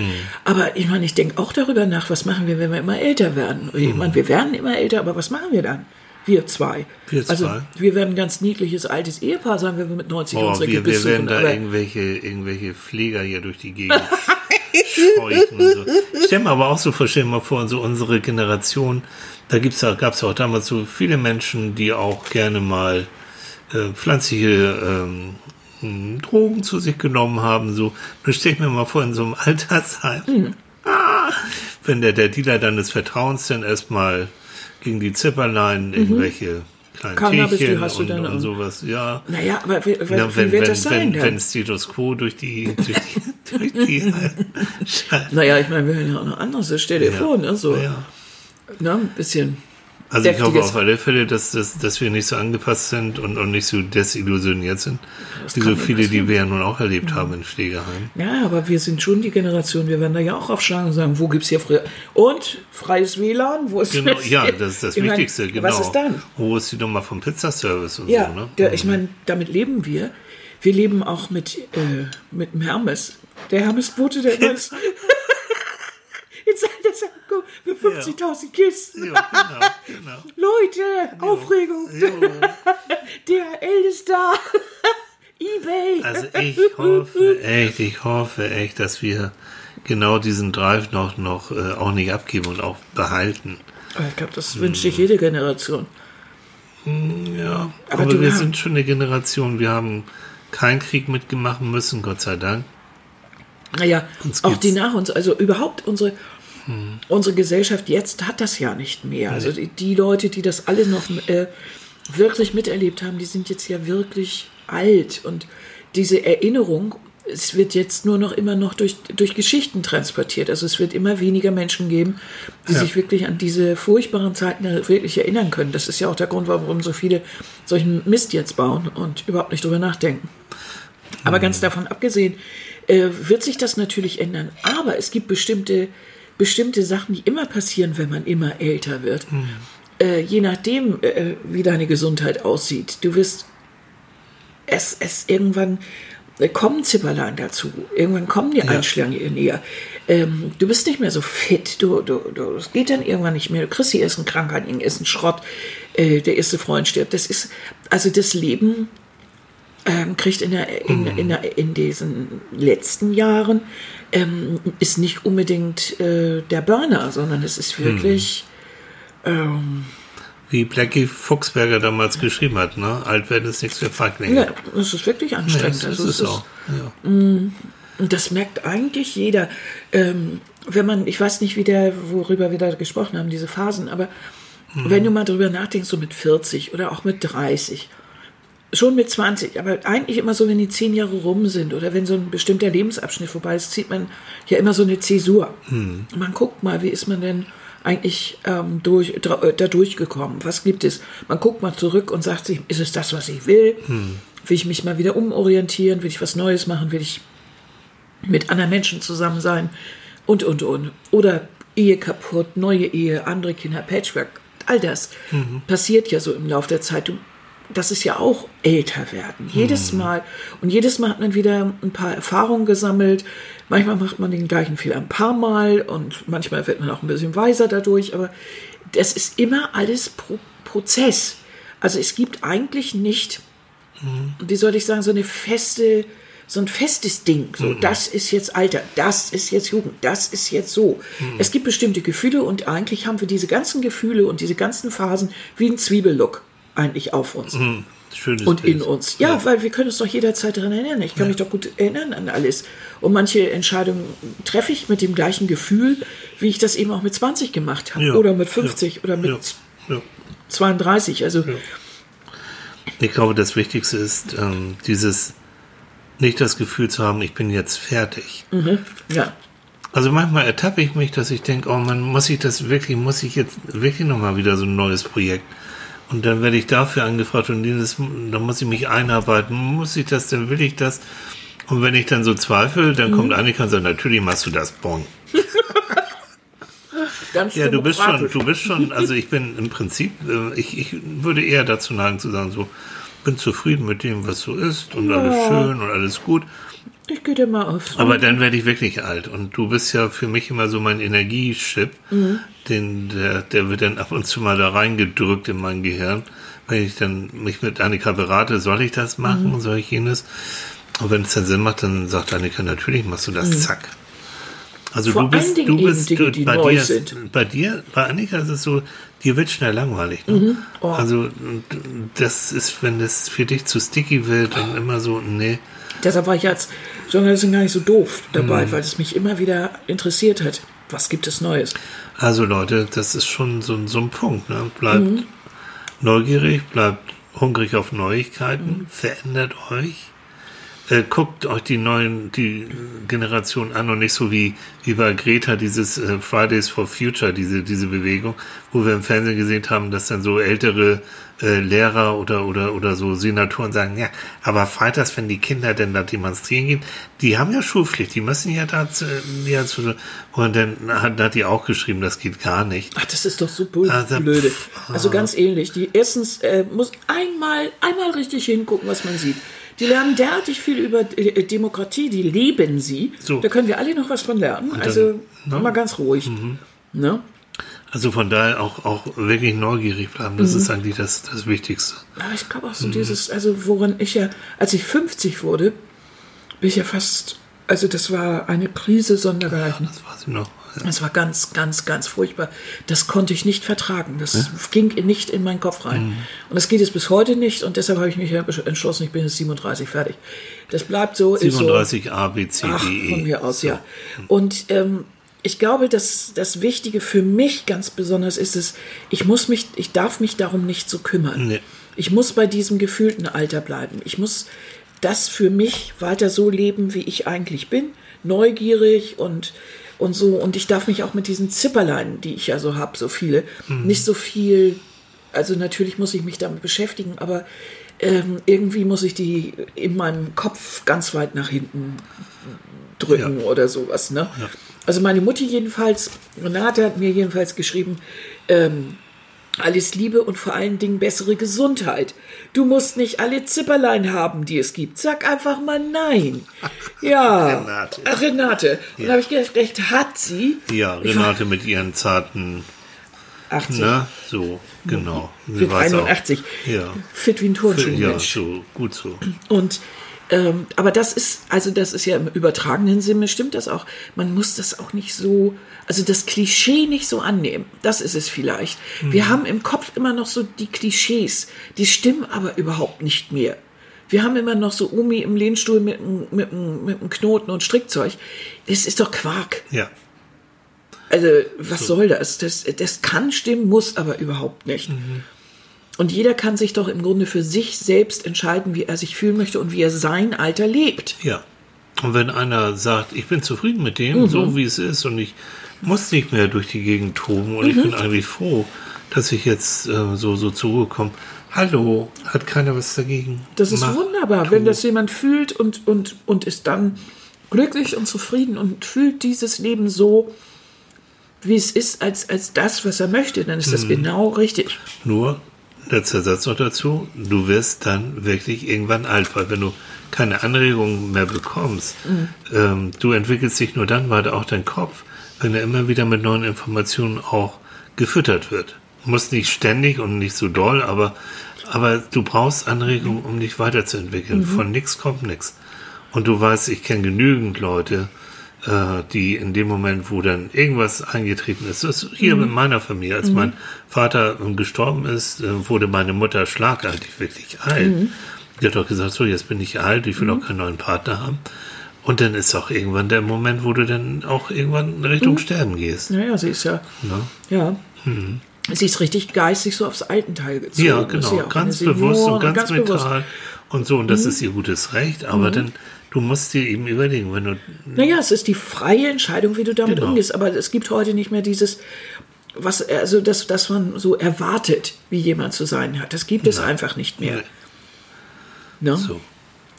Aber ich meine, ich denke auch darüber nach, was machen wir, wenn wir immer älter werden? Ich meine, wir werden immer älter, aber was machen wir dann? Wir zwei. Wir Also zwei. wir werden ein ganz niedliches altes Ehepaar sein, wenn wir mit 90 Oh, unsere wir, Kippe wir werden suchen. da irgendwelche, irgendwelche Pfleger hier durch die Gegend scheuchen so. Ich stelle mir aber auch so dir mal vor, so unsere Generation, da gibt's ja, gab's ja auch damals so viele Menschen, die auch gerne mal äh, pflanzliche ähm, mh, Drogen zu sich genommen haben. So, nun stell ich mir mal vor, in so einem Altersheim, Mhm. ah, wenn der, der Dealer dann des Vertrauens dann erstmal gegen die Zipperlein irgendwelche kleinen Mhm. Cannabis, Teechen hast und, und sowas, ja. Naja, aber wie, wie, Ja, wie wenn, wird wenn, das sein wenn, wenn Status Quo durch die, durch die, durch die naja, ich meine, wir hören ja auch noch anderes. Stell dir Ja. vor, ne, so, Ja. ne, ein bisschen. Also ich hoffe auf alle Fälle, dass, dass, dass wir nicht so angepasst sind und, und nicht so desillusioniert sind, wie kann so viele, die wir ja nun auch erlebt haben in Pflegeheimen. Ja, aber wir sind schon die Generation, wir werden da ja auch aufschlagen und sagen, wo gibt's hier frei und freies WLAN? Wo ist Genau, ja, das ist das Ich meine, Wichtigste, genau. Was ist dann? Wo ist die Nummer vom Pizzaservice und Ja, so, ne? der, ich meine, damit leben wir. Wir leben auch mit, äh, mit dem Hermes. Der Hermes bote, der immer ist. Er, sagt, guck, für 50.000 Kisten. Ja, genau, genau. Leute, Aufregung. Jo. Der L ist da. Ebay. Also ich hoffe echt, ich hoffe echt, dass wir genau diesen Drive noch, noch äh, auch nicht abgeben und auch behalten. ich glaube, das wünscht sich jede Generation. Ja, Aber aber, wir hast- sind schon eine Generation, wir haben keinen Krieg mitgemachen müssen, Gott sei Dank. Naja, auch die nach uns, also überhaupt unsere, unsere Gesellschaft jetzt hat das ja nicht mehr. Also die, die Leute, die das alle noch äh, wirklich miterlebt haben, die sind jetzt ja wirklich alt und diese Erinnerung, es wird jetzt nur noch immer noch durch, durch Geschichten transportiert. Also es wird immer weniger Menschen geben, die Ja. sich wirklich an diese furchtbaren Zeiten wirklich erinnern können. Das ist ja auch der Grund, warum so viele solchen Mist jetzt bauen und überhaupt nicht drüber nachdenken. Aber ganz davon abgesehen, äh, wird sich das natürlich ändern. Aber es gibt bestimmte, bestimmte Sachen, die immer passieren, wenn man immer älter wird. Äh, je nachdem, äh, wie deine Gesundheit aussieht. Du wirst es, es irgendwann äh, kommen Zipperlein dazu. Irgendwann kommen die Einschläge näher. Ähm, du bist nicht mehr so fit. Du, du, du, es geht dann irgendwann nicht mehr. Du kriegst die ersten Krankheiten, die ersten Schrott. Äh, der erste Freund stirbt. Das ist, also das Leben ähm, kriegt in, der, in, in, der, in diesen letzten Jahren, ähm, ist nicht unbedingt äh, der Burner, sondern es ist wirklich, ähm, Wie Blackie Fuchsberger damals geschrieben hat, ne? Alt werden ist nichts für Feiglinge. ja, es ist wirklich Ja, anstrengend. das also ist es auch. Ja. Und das merkt eigentlich jeder. Ähm, wenn man, ich weiß nicht, wie der, worüber wir da gesprochen haben, diese Phasen, aber wenn du mal drüber nachdenkst, so mit 40 oder auch mit 30, schon mit 20, aber eigentlich immer so, wenn die zehn Jahre rum sind oder wenn so ein bestimmter Lebensabschnitt vorbei ist, zieht man ja immer so eine Zäsur. Man guckt mal, wie ist man denn eigentlich ähm, durch, äh, da durchgekommen? Was gibt es? Man guckt mal zurück und sagt sich, ist es das, was ich will? Will ich mich mal wieder umorientieren? Will ich was Neues machen? Will ich mit anderen Menschen zusammen sein? Und, und, und. Oder Ehe kaputt, neue Ehe, andere Kinder, Patchwork. All das passiert ja so im Laufe der Zeit. Du, das ist ja auch älter werden. Jedes Mal. Und jedes Mal hat man wieder ein paar Erfahrungen gesammelt. Manchmal macht man den gleichen Fehler ein paar Mal und manchmal wird man auch ein bisschen weiser dadurch. Aber das ist immer alles Pro Prozess. Also es gibt eigentlich nicht, wie soll ich sagen, so eine feste, so ein festes Ding. So, das ist jetzt Alter, das ist jetzt Jugend, das ist jetzt so. Es gibt bestimmte Gefühle und eigentlich haben wir diese ganzen Gefühle und diese ganzen Phasen wie ein Zwiebellook eigentlich auf uns Hm, Schönes und in Bild. uns. Ja, weil wir können uns doch jederzeit daran erinnern. Ich kann mich doch gut erinnern an alles. Und manche Entscheidungen treffe ich mit dem gleichen Gefühl, wie ich das eben auch mit 20 gemacht habe. Ja, Oder mit 50 ja, oder mit ja, ja. 32. Also Ich glaube, das Wichtigste ist, ähm, dieses nicht das Gefühl zu haben, ich bin jetzt fertig. ja. Also manchmal ertappe ich mich, dass ich denke, oh man, muss ich das wirklich, muss ich jetzt wirklich nochmal wieder so ein neues Projekt Und dann werde ich dafür angefragt und dieses, dann muss ich mich einarbeiten. Muss ich das denn? Will ich das? Und wenn ich dann so zweifle, dann kommt Annika und sagt, natürlich machst du das, Bon. Ganz Ja, du bist schon, du bist schon, also ich bin im Prinzip, äh, ich, ich würde eher dazu neigen zu sagen, so, bin zufrieden mit dem, was so ist und alles Ja. schön und alles gut. Ich gehe dir mal auf. Aber dann werde ich wirklich alt. Und du bist ja für mich immer so mein Energiechip. Den, der, der wird dann ab und zu mal da reingedrückt in mein Gehirn. Wenn ich dann mich mit Annika berate, soll ich das machen, soll ich jenes? Und wenn es dann Sinn macht, dann sagt Annika, natürlich machst du das, zack. Also Vor du bist, du bist, Dinge, du, die bei dir, sind. bei dir, bei Annika ist es so, dir wird schnell langweilig. Ne? Oh. Also das ist, wenn das für dich zu sticky wird und immer so, nee. Deshalb war ich als Journalistin gar nicht so doof Mhm. dabei, weil es mich immer wieder interessiert hat. Was gibt es Neues? Also Leute, das ist schon so, ein- so ein Punkt. Ne? Bleibt Mhm. neugierig, bleibt hungrig auf Neuigkeiten, Mhm. verändert euch. Äh, guckt euch die neuen, die Generation an und nicht so wie, bei Greta dieses äh, Fridays for Future, diese, diese Bewegung, wo wir im Fernsehen gesehen haben, dass dann so ältere äh, Lehrer oder, oder, oder so Senatoren sagen, ja, aber freitags, wenn die Kinder denn da demonstrieren gehen, die haben ja Schulpflicht, die müssen ja dazu, ja, zu, und dann hat, hat die auch geschrieben, das geht gar nicht. Ach, das ist doch so blöd. Also, blöde. pff, Also ganz ähnlich. Die erstens äh, muss einmal, einmal richtig hingucken, was man sieht. Die lernen derartig viel über äh, Demokratie, die leben sie. So. Da können wir alle noch was von lernen. dann, also ne? mal ganz ruhig. Ne? Also von daher auch, auch wirklich neugierig bleiben, das Mhm. ist eigentlich das, das Wichtigste. Aber ich glaube Mhm. auch so dieses, also woran ich ja, als ich 50 wurde, bin ich ja fast, also das war eine Krise sondergleichen. Das weiß ich noch. Ja. Das war ganz, ganz, ganz furchtbar. Das konnte ich nicht vertragen. Das ging nicht in meinen Kopf rein. Mhm. Und das geht es bis heute nicht. Und deshalb habe ich mich ja entschlossen, ich bin jetzt 37 fertig. Das bleibt so. ist so. 37 A, B, C, Ach, D, E. von mir aus, ja. Und ähm, ich glaube, dass das Wichtige für mich ganz besonders ist es, ich muss mich, ich darf mich darum nicht so kümmern. Nee. Ich muss bei diesem gefühlten Alter bleiben. Ich muss das für mich weiter so leben, wie ich eigentlich bin, neugierig und und so. Und ich darf mich auch mit diesen Zipperlein, die ich ja so habe, so viele, nicht so viel. Also natürlich muss ich mich damit beschäftigen, aber ähm, irgendwie muss ich die in meinem Kopf ganz weit nach hinten drücken Ja. oder sowas. Ne? Also meine Mutti jedenfalls, Renate hat mir jedenfalls geschrieben, ähm, alles Liebe und vor allen Dingen bessere Gesundheit. Du musst nicht alle Zipperlein haben, die es gibt. Sag einfach mal nein. Ja. Renate. Ach, Renate. Und da habe ich gedacht, recht hat sie. Ja, Renate mit ihren zarten, 80. ne, so, genau. Auch. 81. Ja. Fit wie ein Turnschuh. Ja, so, gut so. Und ähm, aber das ist, also das ist ja im übertragenen Sinne, stimmt das auch. Man muss das auch nicht so, also das Klischee nicht so annehmen. Das ist es vielleicht. Wir haben im Kopf immer noch so die Klischees, die stimmen aber überhaupt nicht mehr. Wir haben immer noch so Omi im Lehnstuhl mit, einem- mit, mit einem Knoten und Strickzeug. Das ist doch Quark. Ja, Also, was soll das? das? Das kann stimmen, muss aber überhaupt nicht. Und jeder kann sich doch im Grunde für sich selbst entscheiden, wie er sich fühlen möchte und wie er sein Alter lebt. ja. Und wenn einer sagt, ich bin zufrieden mit dem, Mhm. so wie es ist und ich muss nicht mehr durch die Gegend toben und ich Mhm. bin eigentlich froh, dass ich jetzt äh, so, so zur Ruhe komme. Hallo, hat keiner was dagegen? Das ist Mach, wunderbar, tu. wenn das jemand fühlt und, und, und ist dann glücklich und zufrieden und fühlt dieses Leben so, wie es ist, als, als das, was er möchte, dann ist Mhm. das genau richtig. Nur, letzter Satz noch dazu, du wirst dann wirklich irgendwann alt, weil wenn du keine Anregungen mehr bekommst, ähm, du entwickelst dich nur dann weiter, auch dein Kopf, wenn er immer wieder mit neuen Informationen auch gefüttert wird. Muss nicht ständig und nicht so doll, aber, aber du brauchst Anregungen, um dich weiterzuentwickeln. Von nix kommt nix. Und du weißt, ich kenne genügend Leute, die in dem Moment, wo dann irgendwas eingetreten ist, das ist hier mit meiner Familie, als mein Vater gestorben ist, äh, wurde meine Mutter schlagartig wirklich alt. Die hat doch gesagt, so, jetzt bin ich alt, ich will auch keinen neuen Partner haben. Und dann ist auch irgendwann der Moment, wo du dann auch irgendwann in Richtung Sterben gehst. Naja, sie ist ja, Ne? ja. Sie ist richtig geistig so aufs Altenteil gezogen. Ja, genau. ganz bewusst und ganz, bewusst. mental. Und so, und das ist ihr gutes Recht, aber dann, du musst dir eben überlegen, wenn du Naja, es ist die freie Entscheidung, wie du damit Genau. umgehst. Aber es gibt heute nicht mehr dieses, was, also das, dass man so erwartet, wie jemand zu sein hat. Das gibt es einfach nicht mehr. Ne? So.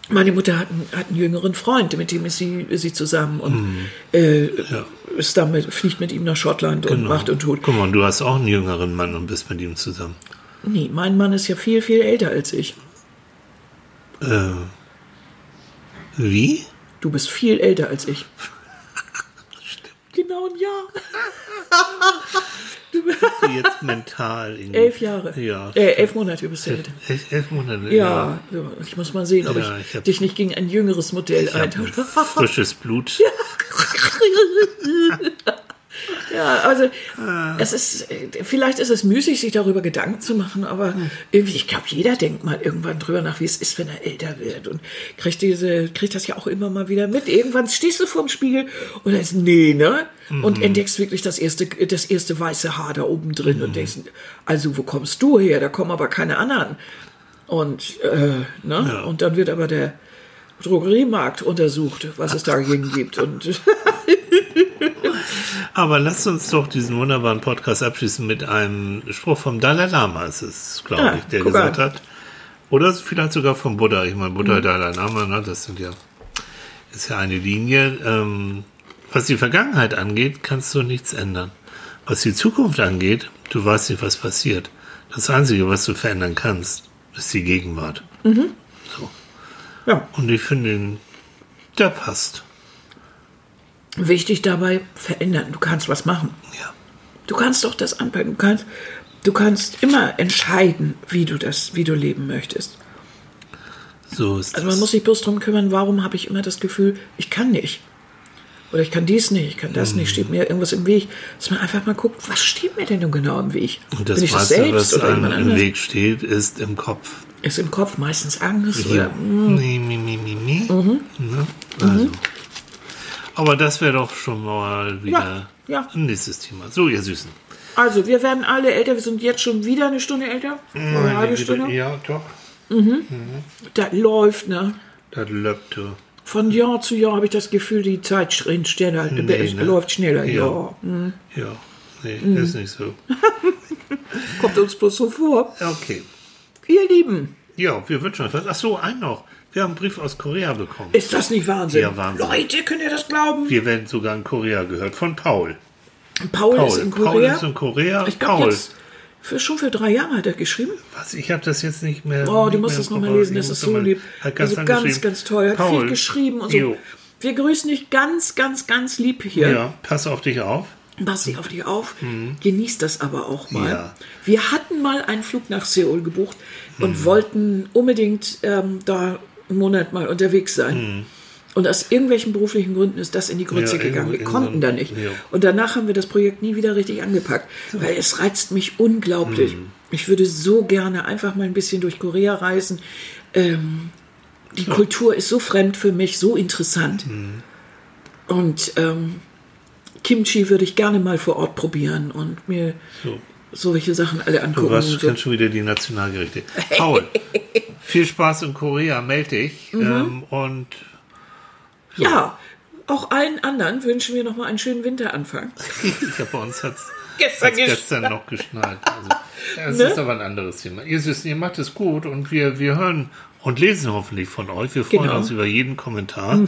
Meine Mutter hat einen, hat einen jüngeren Freund, mit dem ist sie, ist sie zusammen und äh, Ja. ist damit, fliegt mit ihm nach Schottland und Genau. macht und tut. Guck mal, du hast auch einen jüngeren Mann und bist mit ihm zusammen. Nee, mein Mann ist ja viel, viel älter als ich. Äh, wie? Du bist viel älter als ich. Genau ein Jahr. Jetzt mental. irgendwie- Elf Jahre. Ja. Äh, elf Monate bist du älter. Elf, elf Monate. Ja, so, ich muss mal sehen, ob Ja, ich, ich dich nicht gegen ein jüngeres Modell eintausche. frisches Blut. Ja, also Ah. es ist, vielleicht ist es müßig, sich darüber Gedanken zu machen, aber Hm. irgendwie, ich glaube, jeder denkt mal irgendwann drüber nach, wie es ist, wenn er älter wird und kriegt diese, kriegt das ja auch immer mal wieder mit. Irgendwann stehst du vorm Spiegel und dann ist, nee, ne? Mhm. Und entdeckst wirklich das erste, das erste weiße Haar da oben drin Mhm. und denkst, also wo kommst du her? Da kommen aber keine anderen. Und, äh, ne? Ja. Und dann wird aber der Drogeriemarkt untersucht, was es dagegen gibt. Und Aber lasst uns doch diesen wunderbaren Podcast abschließen mit einem Spruch vom Dalai Lama, ist es, glaube Ah, ich, der gesagt an. hat. Oder vielleicht sogar vom Buddha. Ich meine, Mhm. Buddha, Dalai Lama, ne, das sind ja, ist ja eine Linie. Ähm, was die Vergangenheit angeht, kannst du nichts ändern. Was die Zukunft angeht, du weißt nicht, was passiert. Das Einzige, was du verändern kannst, ist die Gegenwart. So. ja, Und ich finde der passt. Wichtig dabei, verändern. Du kannst was machen. Ja. Du kannst doch das anpacken. Du kannst, du kannst immer entscheiden, wie du das, wie du leben möchtest. So ist Also man das. muss sich bloß darum kümmern, warum habe ich immer das Gefühl, ich kann nicht. Oder ich kann dies nicht, ich kann das nicht, steht mir irgendwas im Weg. Dass man einfach mal guckt, was steht mir denn nun genau im Weg? Und das Bin ich das meiste, selbst was oder einem im anders? Weg steht, ist im Kopf. Ist im Kopf meistens Angst Ja. oder Mhm. Mi, mi, mi, mi, mi. Ne? Also. Aber das wäre doch schon mal wieder Ja, ja. ein nächstes Thema. So, ihr Süßen. Also, wir werden alle älter. Wir sind jetzt schon wieder eine Stunde älter. Oder eine halbe Stunde. Ja, doch. Das läuft, ne? Das läuft. Von Jahr zu Jahr habe ich das Gefühl, die Zeit schneller, Nee, ne? läuft schneller. Ja. Ja. Mhm. Ja. Nee, ist nicht so. Kommt uns bloß so vor. Okay. Ihr Lieben, Ja, wir wünschen uns was. Ach so, einen noch. Wir haben einen Brief aus Korea bekommen. ist das nicht Wahnsinn? Ja, Wahnsinn. Leute, könnt ihr das glauben? Wir werden sogar in Korea gehört. Von Paul. Paul, Paul. ist in Paul Korea. ist in Korea. ich glaube Paul. jetzt für, schon für drei Jahre hat er geschrieben. Was? Ich habe das jetzt nicht mehr. Oh, du musst es nochmal lesen, das ist so lieb. Hat ganz also ganz, ganz toll. Hat Paul. viel geschrieben und so. Jo. Wir grüßen dich ganz, ganz, ganz lieb hier. Ja, pass auf dich auf. Pass dich auf dich auf. Genieß das aber auch mal. Mhm. Ja. Wir hatten mal einen Flug nach Seoul gebucht und Mhm. wollten unbedingt ähm, da einen Monat mal unterwegs sein. Und aus irgendwelchen beruflichen Gründen ist das in die Grütze. Ja, gegangen. Wir konnten da nicht. ja. Und danach haben wir das Projekt nie wieder richtig angepackt, weil es reizt mich unglaublich. Mhm. Ich würde so gerne einfach mal ein bisschen durch Korea reisen. Ähm, die Kultur ist so fremd für mich, so interessant. Mhm. Und ähm, Kimchi würde ich gerne mal vor Ort probieren und mir So. Solche Sachen alle Du angucken. warst, und so. schon wieder die Nationalgerichte. Paul, viel Spaß in Korea, melde dich. Mhm. Ähm, und Ja, auch allen anderen wünschen wir noch mal einen schönen Winteranfang. ich hab bei uns hat es Gestern gestern noch geschnallt. Also, das Ne? ist aber ein anderes Thema. Ihr ihr macht es gut und wir, wir hören und lesen hoffentlich von euch. Wir freuen Genau. Mhm. uns über jeden Kommentar.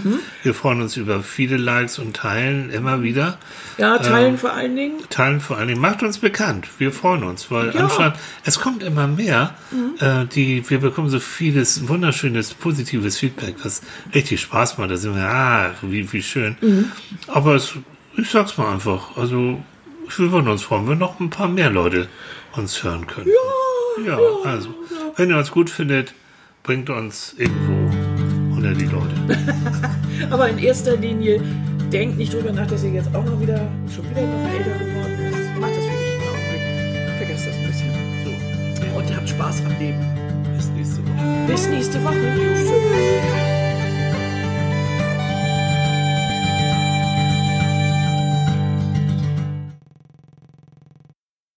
Wir freuen uns über viele Likes und Teilen immer wieder. Ja, teilen Ähm, vor allen Dingen. Teilen vor allen Dingen. Macht uns bekannt. Wir freuen uns, weil Ja. Mhm. anscheinend, es kommt immer mehr. Äh, die, wir bekommen so vieles wunderschönes, positives Feedback, was richtig Spaß macht. Da sind wir, ah, wie, wie schön. Mhm. Aber es, ich sag's mal einfach, also wir würden uns freuen, wenn noch ein paar mehr Leute uns hören können. Ja, ja, also, wenn ihr uns gut findet, bringt uns irgendwo unter die Leute. Aber in erster Linie denkt nicht drüber nach, dass ihr jetzt auch noch wieder, schon wieder noch älter geworden ist. Macht das wirklich einen Augenblick. Vergesst das ein bisschen. So, Und habt Spaß am Leben. bis nächste Woche. Bis nächste Woche. Tschüss.